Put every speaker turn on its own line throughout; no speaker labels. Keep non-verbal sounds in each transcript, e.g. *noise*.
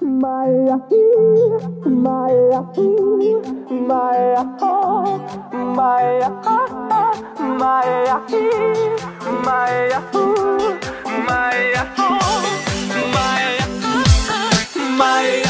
My my my oh my ah my my my my my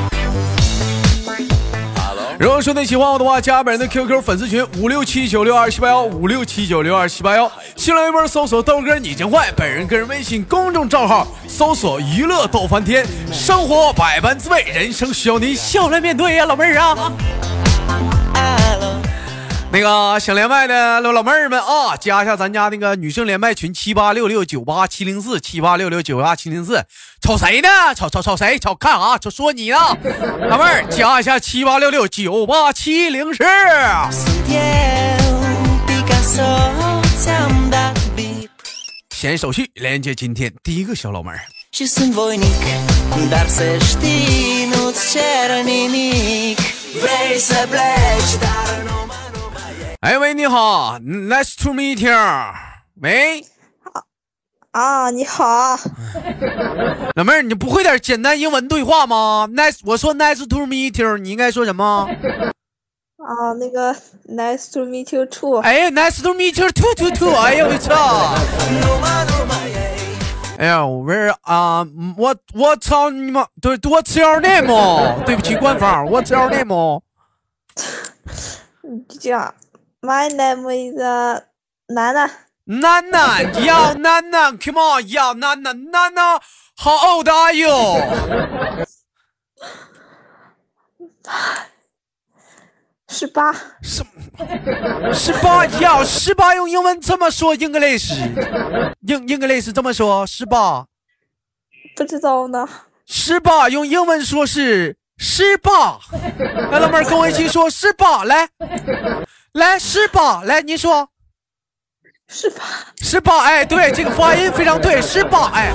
如果说你喜欢我的话，加本人的 QQ 粉丝群五六七九六二七八幺五六七九六二七八幺，新浪微博搜索豆哥你真坏，本人个人微信公众账号搜索娱乐逗翻天，生活百般滋味，人生需要您笑来面对呀，老妹儿啊。那个想连麦的老老妹儿们啊，加一下咱家那个女生连麦群七八六六九八七零四七八六六九八七零四，瞅谁呢？瞅瞅瞅谁？瞅看啊？瞅说你呢，*laughs* 老妹儿加一下七八六六九八七零四。闲手续，连接今天第一个小老妹儿。哎喂，你好，Nice to meet you。喂，
啊，你好，
老妹儿，你不会点简单英文对话吗？Nice，我说 Nice to meet you，你应该说什么？
啊，那个 Nice to meet you too。
哎，Nice to meet you too too too。哎呀我操！哎呀，Where 啊，我我操你妈！对，What's your name？对不起，官方，What's your name？
就这样。My name is 楠楠。
楠楠，要楠楠，Come on，要楠楠，楠楠，How old are you？*gasps*
十八。
什？十八？要十八用英文这么说？English？英 English 这么说？十八？
不知道呢。
十八用英文说是十八。来，老妹儿跟我一起说十八，来。来十八，来你说，
十八，
十八，哎，对，这个发音非常对，十八，哎。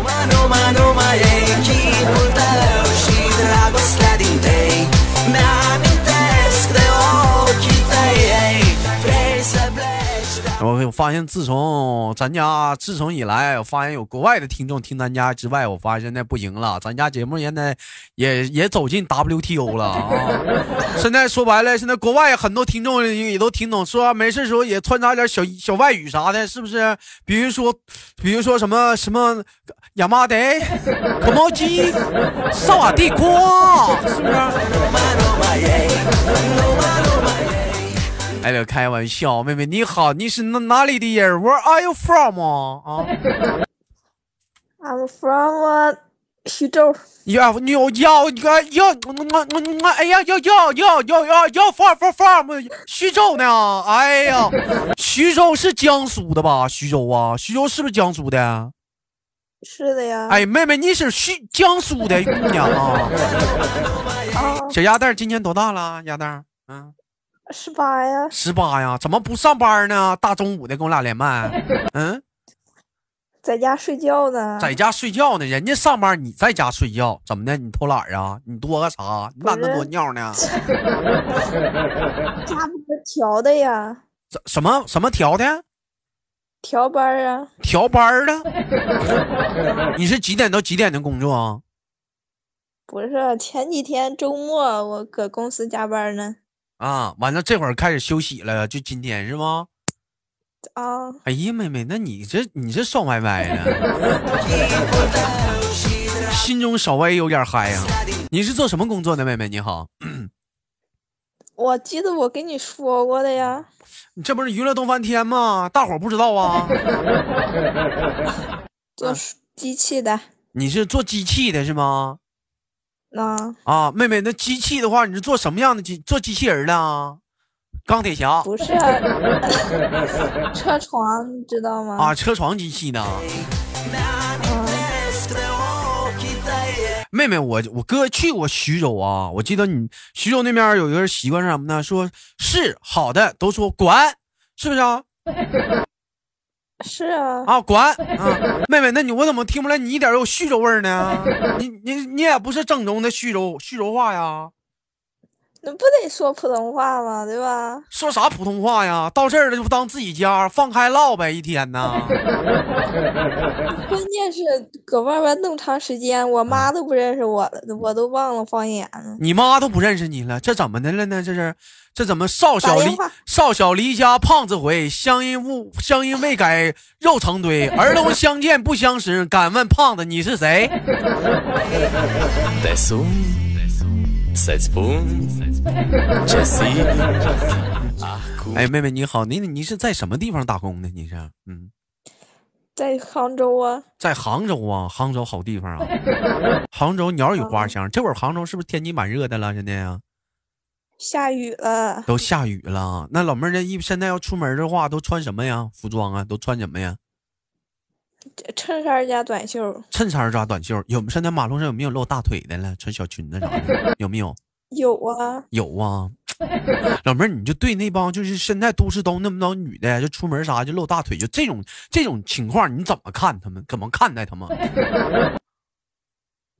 我发现，自从咱家自从以来，我发现有国外的听众听咱家之外，我发现现在不行了。咱家节目现在也也走进 WTO 了啊！*laughs* 现在说白了，现在国外很多听众也都听懂，说没事时候也穿插点小小外语啥的，是不是？比如说，比如说什么什么亚麻得、可毛鸡、萨瓦蒂瓜，是不是？哎，开玩笑，妹妹你好，你是哪哪里的人？Where are you from 啊
？I'm from 徐州。
要要要要要哎呀要要要要要要 from from from 徐州呢？哎呀，徐州是江苏的吧？徐州啊，徐州是不是江苏的？
是的呀。
哎，妹妹你是徐江苏的姑娘啊？小鸭蛋今年多大了？鸭蛋，嗯。
十八呀，
十八呀，怎么不上班呢？大中午的跟我俩连麦，*laughs* 嗯，
在家睡觉呢，
在家睡觉呢。人家上班，你在家睡觉，怎么的？你偷懒啊？你多个啥？你懒得多尿呢？*laughs*
加班调的呀？
什么什么调的？
调班啊？
调班的？*laughs* 你是几点到几点的工作啊？
不是，前几天周末我搁公司加班呢。
啊，完了，这会儿开始休息了，就今天是吗？
啊！
哎呀，妹妹，那你这你这爽歪歪的，心中稍微有点嗨呀。你是做什么工作的，妹妹？你好。
我记得我跟你说过的呀。
你这不是娱乐动翻天吗？大伙不知道啊。
做机器的。
你是做机器的是吗？
啊
啊，妹妹，那机器的话，你是做什么样的机？做机器人的？钢铁侠？
不是，*laughs* 车床，你知道吗？
啊，车床机器呢？妹妹，我我哥去过徐州啊，我记得你徐州那边有一个人习惯是什么呢？说是好的都说管，是不是啊？
是啊，
啊，管 *laughs* 啊，妹妹，那你我怎么听不出来你一点有徐州味儿呢？*laughs* 你你你也不是正宗的徐州徐州话呀？
那不得说普通话吗？对吧？
说啥普通话呀？到这儿了就当自己家，放开唠呗，一天呢。*laughs*
关键是搁外边那么长时间，我妈都不认识我了，我都忘了方言了。
你妈都不认识你了，这怎么的了呢？这是这怎么少小离少小离家胖子回，乡音误乡音未改肉成堆。*laughs* 儿童相见不相识，敢问胖子你是谁？*laughs* 哎，妹妹你好，你你是在什么地方打工的？你是嗯，
在杭州啊，
在杭州啊，杭州好地方啊，杭州鸟语花香。这会儿杭州是不是天气蛮热的了？现在呀，
下雨了，
都下雨了。那老妹儿这一现在要出门的话，都穿什么呀？服装啊，都穿什么呀？
衬衫加短袖，
衬衫加短袖。有现在马路上有没有露大腿的了？穿小裙子啥的有没有？
有啊，
有啊。老妹儿，你就对那帮就是现在都市都那么多女的，就出门啥就露大腿，就这种这种情况，你怎么看他们？怎么看待他们？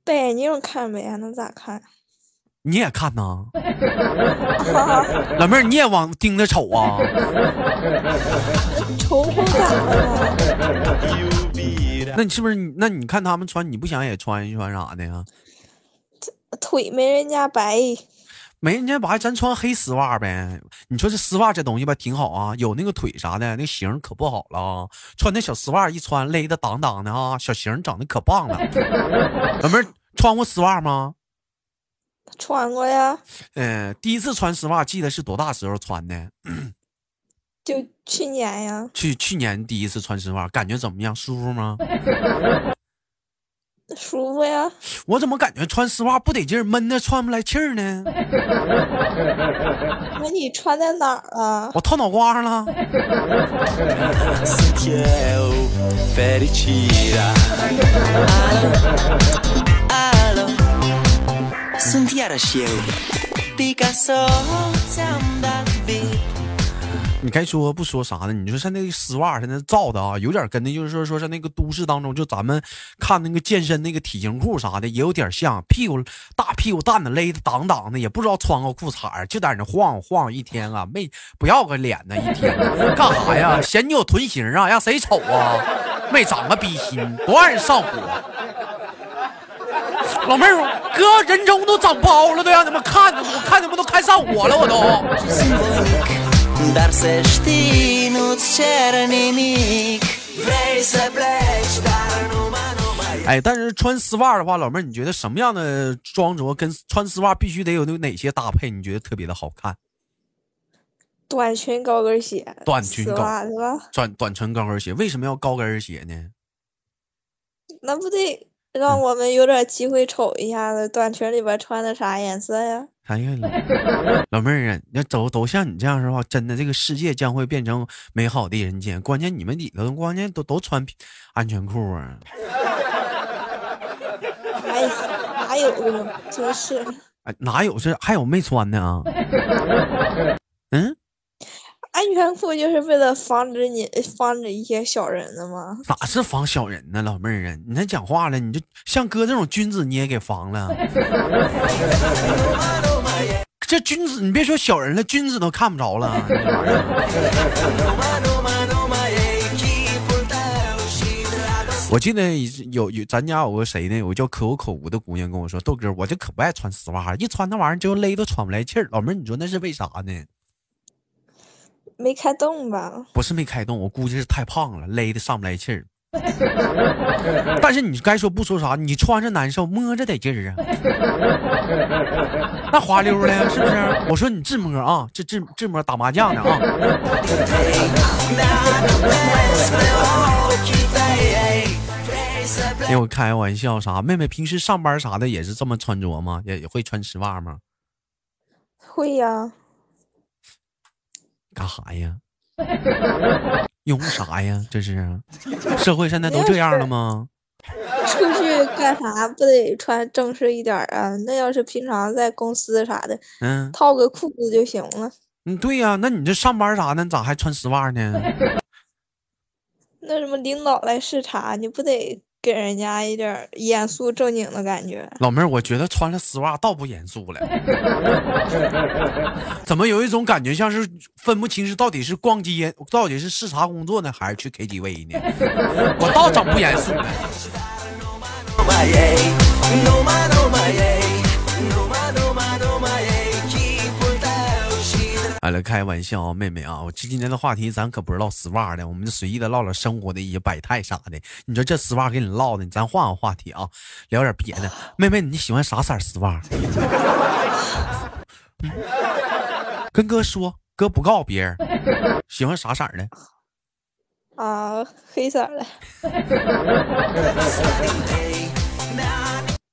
戴眼镜看呗，还能咋看？
你也看呐？*laughs* 老妹儿，你也往盯着瞅啊？
瞅瞅咋了？
那你是不是你？那你看他们穿，你不想也穿一穿啥的呀？
腿没人家白，
没人家白，咱穿黑丝袜呗。你说这丝袜这东西吧，挺好啊，有那个腿啥的，那型可不好了啊。穿那小丝袜一穿，勒的当当的啊，小型长得可棒了。*laughs* 老妹儿穿过丝袜吗？
穿过呀，
嗯、第一次穿丝袜，记得是多大时候穿的？
就去年呀，
去去年第一次穿丝袜，感觉怎么样？舒服吗？*laughs*
舒服呀。
我怎么感觉穿丝袜不得劲儿，闷的喘不来气儿呢？*laughs*
那你穿在哪儿啊？
我套脑瓜上了。你该说不说啥呢？你说像那个丝袜，现在造的啊，有点跟那就是说说是那个都市当中，就咱们看那个健身那个体型裤啥的，也有点像，屁股大屁股蛋子勒的挡挡的，也不知道穿个裤衩就在那晃晃一天啊，没不要个脸呢，一天干啥呀？嫌你有臀型啊？让谁瞅啊？没长个逼心，多让人上火。老妹儿，哥人中都长包了，都让你们看，我看你们都看上我了，我都。
Simfonik Dar se știi nu-ți cer nimic Vrei să pleci dar nu mă
哎，但是穿丝袜的话，老妹儿，你觉得什么样的装着跟穿丝袜必须得有那哪些搭配？你觉得特别的好看？
短裙高跟鞋，
短裙高
袜是吧？
短短裙高跟鞋，为什么要高跟鞋呢？
那不得让我们有点机会瞅一下子短裙里边穿的啥颜色呀？
哎呀，老 *laughs* 老妹儿啊，要走都像你这样的话，真的这个世界将会变成美好的人间。关键你们里头，关键都都穿安全裤啊！
哎呀，哪有啊？真是。
哎，哪有这还有没穿的啊？嗯，
安全裤就是为了防止你防止一些小人的吗？
哪是防小人呢，老妹儿啊？你那讲话了，你就像哥这种君子，你也给防了。这君子，你别说小人了，君子都看不着了。
e *laughs*
我记得有有咱家有个谁呢？有个叫可有可无的姑娘跟我说，豆哥，我就可不爱穿丝袜，一穿那玩意儿就勒都喘不来气儿。老妹儿，你说那是为啥呢？
没开动吧？
不是没开动，我估计是太胖了，勒的上不来气儿。*laughs* 但是你该说不说啥，你穿着难受，摸着得劲儿啊。*laughs* 那滑溜的，是不是？我说你自摸啊，这自自摸打麻将呢啊。给，我开玩笑啥？妹妹平时上班啥的也是这么穿着吗？也也会穿丝袜吗？
会呀，
干啥呀？*laughs* 用啥呀？这是社会现在都这样了吗？*laughs*
出去干啥不得穿正式一点啊？那要是平常在公司啥的，
嗯
套个裤子就行了。
嗯，对呀、那你这上班啥的，你咋还穿丝袜呢？*laughs*
那什么领导来视察，你不得给人家一点严肃正经的感觉？
老妹儿，我觉得穿了丝袜倒不严肃了，*laughs* 怎么有一种感觉像是分不清是到底是逛街，到底是视察工作呢，还是去 KTV 呢？我倒整不严肃了。来开玩笑啊，妹妹啊，我这今天的话题咱可不是唠丝袜的，我们就随意的唠唠生活的一些百态啥的。你说这丝袜给你唠的，咱换个话题啊，聊点别的。妹妹，你喜欢啥色丝袜？嗯 *laughs* 跟哥说，哥不告诉别人。喜欢啥色的？
啊，黑色的，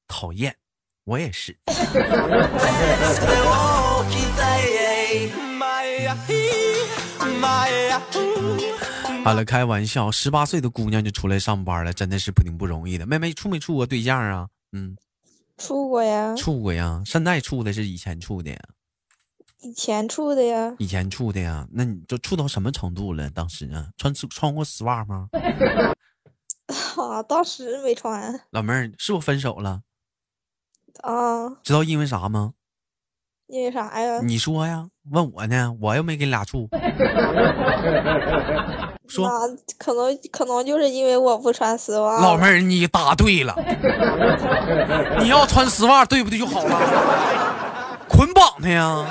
讨厌，我也是。*laughs* 好了，开玩笑，十八岁的姑娘就出来上班了，真的是不挺不容易的。妹妹处没处过对象啊？嗯，
处过呀，
处过呀。现在处的是以前处的呀？
以前处的呀，
以前处的呀？那你就处到什么程度了？当时啊，穿丝穿过丝袜吗？*laughs*
啊，当时没穿
老妹儿，是不是分手了？
啊，
知道因为啥吗？
因为啥呀？
你说呀？问我呢？我又没跟你俩处。*laughs* 说
可能可能就是因为我不穿丝袜。
老妹儿，你答对了。*laughs* 你要穿丝袜，对不对就好了？捆绑的呀！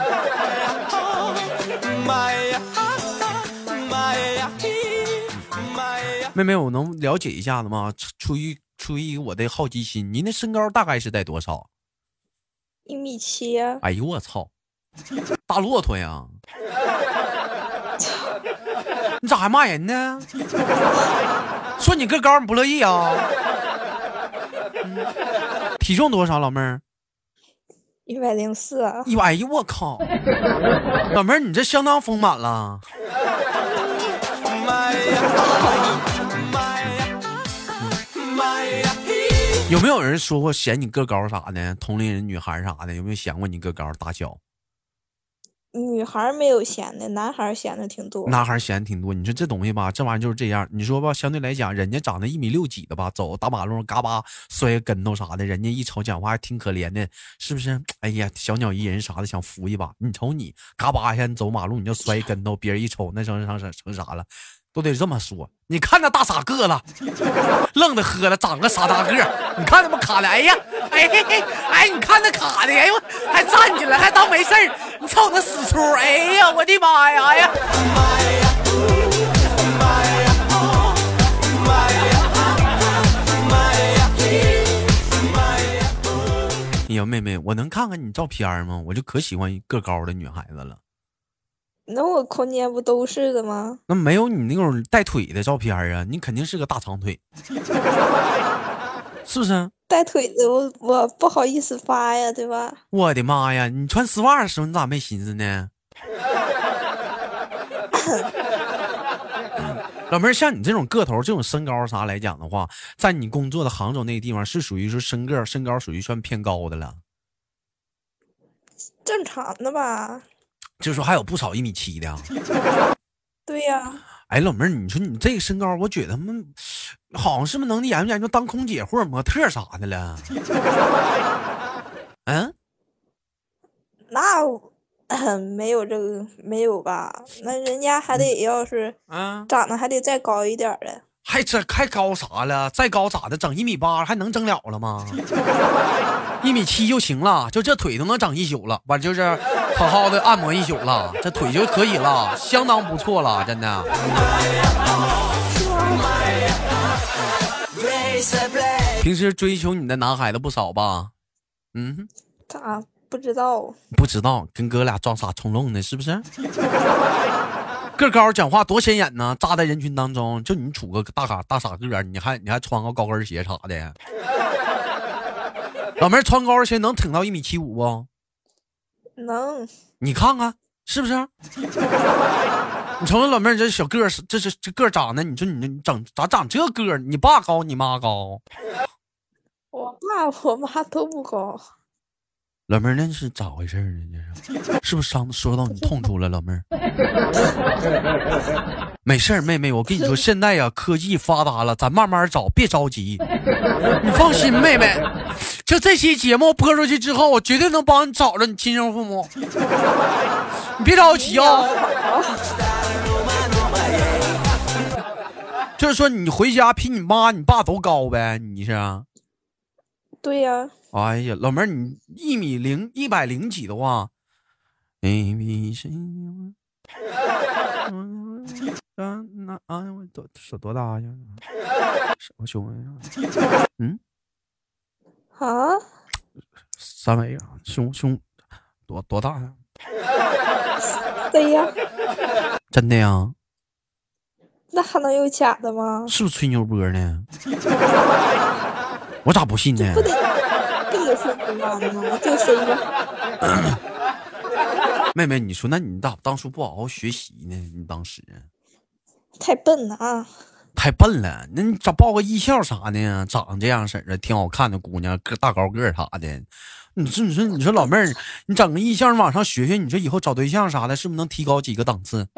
妹妹，我能了解一下子吗？出出于出于我的好奇心，您的身高大概是在多少？
一米七呀，
哎呦我操，大骆驼呀！*laughs* 你咋还骂人呢？说你个高你不乐意啊？嗯体重多少，老妹儿？
一百零四啊，
一百，哎呦我靠！老妹儿，你这相当丰满了。*laughs* 有没有人说过嫌你个高啥的？同龄人女孩啥的，有没有嫌过你个高大小？
女孩没有嫌的，男孩嫌的挺多。
男孩嫌的挺多。你说这东西吧，这玩意儿就是这样。你说吧，相对来讲，人家长得一米六几的吧，走大马路上嘎巴摔个跟头啥的，人家一瞅讲话还挺可怜的，是不是？哎呀，小鸟依人啥的，想扶一把。你瞅你嘎巴一下，你走马路你就摔跟头，别人一瞅那成成成成啥了？都得这么说。你看那大傻个子，愣的喝了，长个傻大个。你看他妈卡的，哎呀，哎嘿嘿，哎，你看那卡的，哎呦，还站起来，还当没事儿。你瞅那死出，哎呀，我的妈呀，哎呀。哎呀，妹妹，我能看看你照片吗？我就可喜欢个高的女孩子了。
那我空间不都是的吗？
那没有你那种带腿的照片啊，你肯定是个大长腿，是不是？
带腿的我我不好意思发呀，对吧？
我的妈呀！你穿丝袜的时候，你咋没寻思呢？*coughs* 老妹儿，像你这种个头、这种身高啥来讲的话，在你工作的杭州那个地方，是属于说身个身高属于算偏高的了。
正常的吧？
就说还有不少一米七的啊。*laughs*
对呀，
哎，老妹儿，你说你这个身高，我觉得他们好像是不是能研究研究当空姐或者模特啥的了？嗯，*laughs*
那我没有这个没有吧？那人家还得要是
啊，
长得还得再高一点儿的。
还这还高啥了？再高咋的？整一米八还能整了了吗？*laughs* 一米七就行了，就这腿都能长一宿了，完就是好好的按摩一宿了，这腿就可以了，相当不错了，真的。平时追求你的男孩子不少吧？嗯，
咋不知道？
不知道，跟哥俩装傻充愣呢，是不是？*laughs* 个高讲话多显眼呢，扎在人群当中，就你杵个大傻大傻个儿，你还你还穿个高跟鞋啥的。老妹儿穿高跟鞋能挺到一米七五不？
能
你看看是不是？*laughs* 你瞅瞅老妹儿这小个儿，这是这个儿长得，你说你你整咋长这个儿？你爸高，你妈高？
我爸我妈都不高。
老妹儿那是咋回事呢？这是是不是伤说到你痛处了，老妹儿？*laughs* 没事儿，妹妹，我跟你说，现在呀，科技发达了，咱慢慢找，别着急。你放心，妹妹，就这期节目播出去之后，我绝对能帮你找着你亲生父母。*laughs* 你别着急啊、*laughs* 就是说你回家比你妈、你爸都高呗，你是啊？
对呀、
哎呀，老妹儿，你一米零一百零几的话，A B C，嗯，那啊，我多手多大呀？*laughs* 我胸呀，嗯，
啊，
三围啊，胸胸多多大呀？
对呀，
真的呀？
那还能有假的吗？
是不是吹牛波呢？我咋不信呢
不？得不得说不妈的吗？就谁吧？
妹妹，你说那你咋当初不好好学习呢？你当时
太笨了啊！
太笨了，那你咋报个艺校啥的？长得这样式儿的，挺好看的姑娘，个大高个儿啥的。你说，你说，你说老妹儿，你整个艺校往上学学，你说以后找对象啥的，是不是能提高几个档次？*laughs*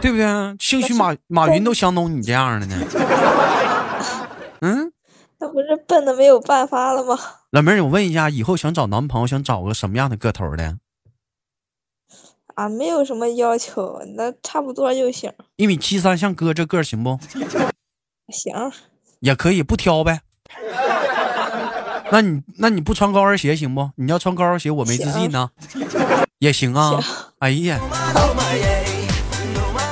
对不对？兴许马马云都相中你这样的呢。*laughs* 嗯，
那不是笨的没有办法了吗？
老妹儿，我问一下，以后想找男朋友，想找个什么样的个头的？
啊，没有什么要求，那差不多就行。
一米七三，像哥这个儿行不？
行，
也可以，不挑呗。那你那你不穿高跟鞋行不？你要穿高跟鞋，我没自信呢。也行啊。哎呀，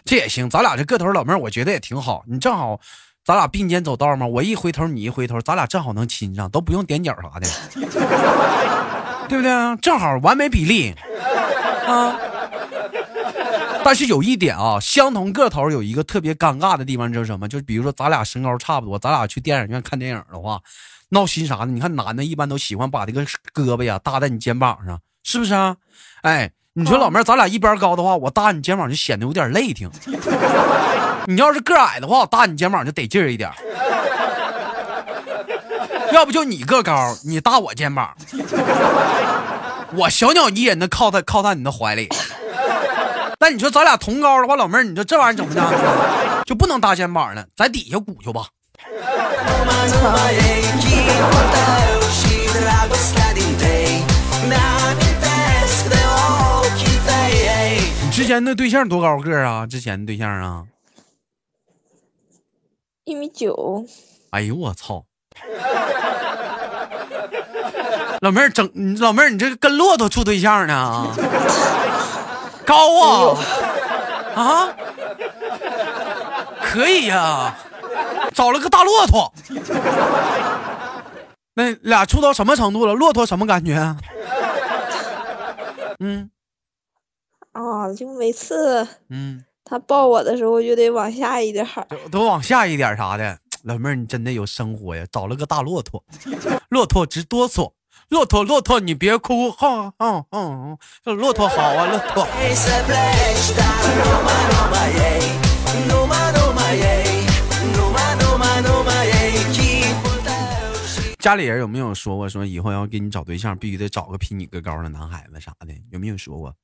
这也行，咱俩这个头老妹儿，我觉得也挺好。你正好，咱俩并肩走道嘛。我一回头，你一回头，咱俩正好能亲上，都不用踮脚啥的，*laughs* 对不对？正好完美比例啊。但是有一点啊，相同个头有一个特别尴尬的地方，就是什么？就是比如说咱俩身高差不多，咱俩去电影院看电影的话，闹心啥的。你看男的一般都喜欢把这个胳膊呀搭在你肩膀上，是不是啊？哎，你说老妹儿，咱俩一边高的话，我搭你肩膀就显得有点累挺。*laughs* 你要是个矮的话，我搭你肩膀就得劲儿一点。要不就你个高，你搭我肩膀，我小鸟依人的靠在靠在你的怀里。那你说咱俩同高的话，老妹儿，你说这玩意儿怎么的？*laughs* 就不能搭肩膀了，在底下鼓去吧。你之前那对象多高个儿啊？之前的对象啊？
一米九，
哎呦我操！*laughs* 老妹儿整，老妹儿，你这跟骆驼处对象呢？*laughs* 高啊啊！可以呀、找了个大骆驼。那俩处到什么程度了？骆驼什么感觉啊？嗯
啊，就每次
嗯，
他抱我的时候就得往下一点
都往下一点啥的。老妹儿，你真的有生活呀！找了个大骆驼，骆驼直哆嗦。骆驼，骆驼，你别哭，哈，嗯嗯嗯骆驼好啊，骆驼。家里人有没有说过，说以后要给你找对象，必须得找个比你个高的男孩子啥的？有没有说过？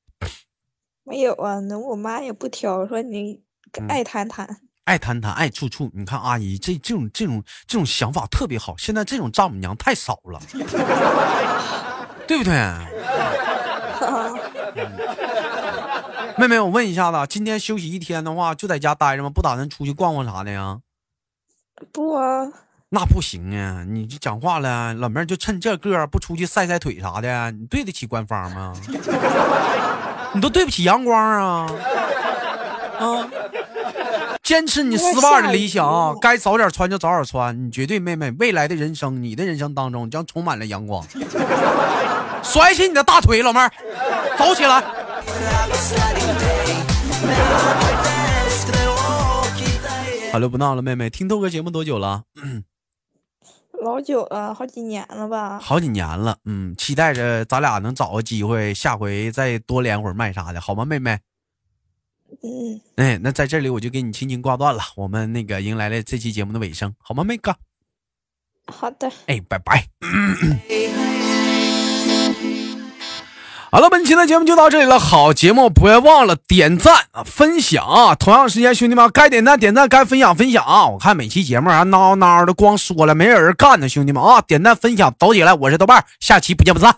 没有啊，那我妈也不挑，说你
嗯
爱谈谈。
爱谈谈，爱处处。你看阿姨这这种这种这种想法特别好。现在这种丈母娘太少了，*laughs* 对不对？*laughs* 妹妹，我问一下子，今天休息一天的话，就在家待着吗？不打算出去逛逛啥的呀？
不啊，
那不行啊！你这讲话了，老妹儿就趁这个不出去晒晒腿啥的，你对得起官方吗？*laughs* 你都对不起阳光啊！啊！坚持你丝袜的理想啊，该早点穿就早点穿。你绝对妹妹，未来的人生，你的人生当中将充满了阳光。*laughs* 甩起你的大腿，老妹儿，走起来！好了，不闹了，妹妹，听豆哥节目多久了？*clears throat*
老久了，好几年了吧？
好几年了，嗯，期待着咱俩能找个机会，下回再多连会儿麦啥的，好吗，妹妹？
嗯，
哎，那在这里我就给你轻轻挂断了，我们那个迎来了这期节目的尾声，好吗，妹哥？
好的。
哎，拜拜。*coughs* *coughs* 好了，本期的节目就到这里了，好节目不要忘了点赞啊、分享啊。同样时间，兄弟们该点赞点赞，该分享分享啊。我看每期节目还孬孬的，光说了没人干呢。兄弟们啊，点赞分享，走起来，我是豆瓣，下期不见不散。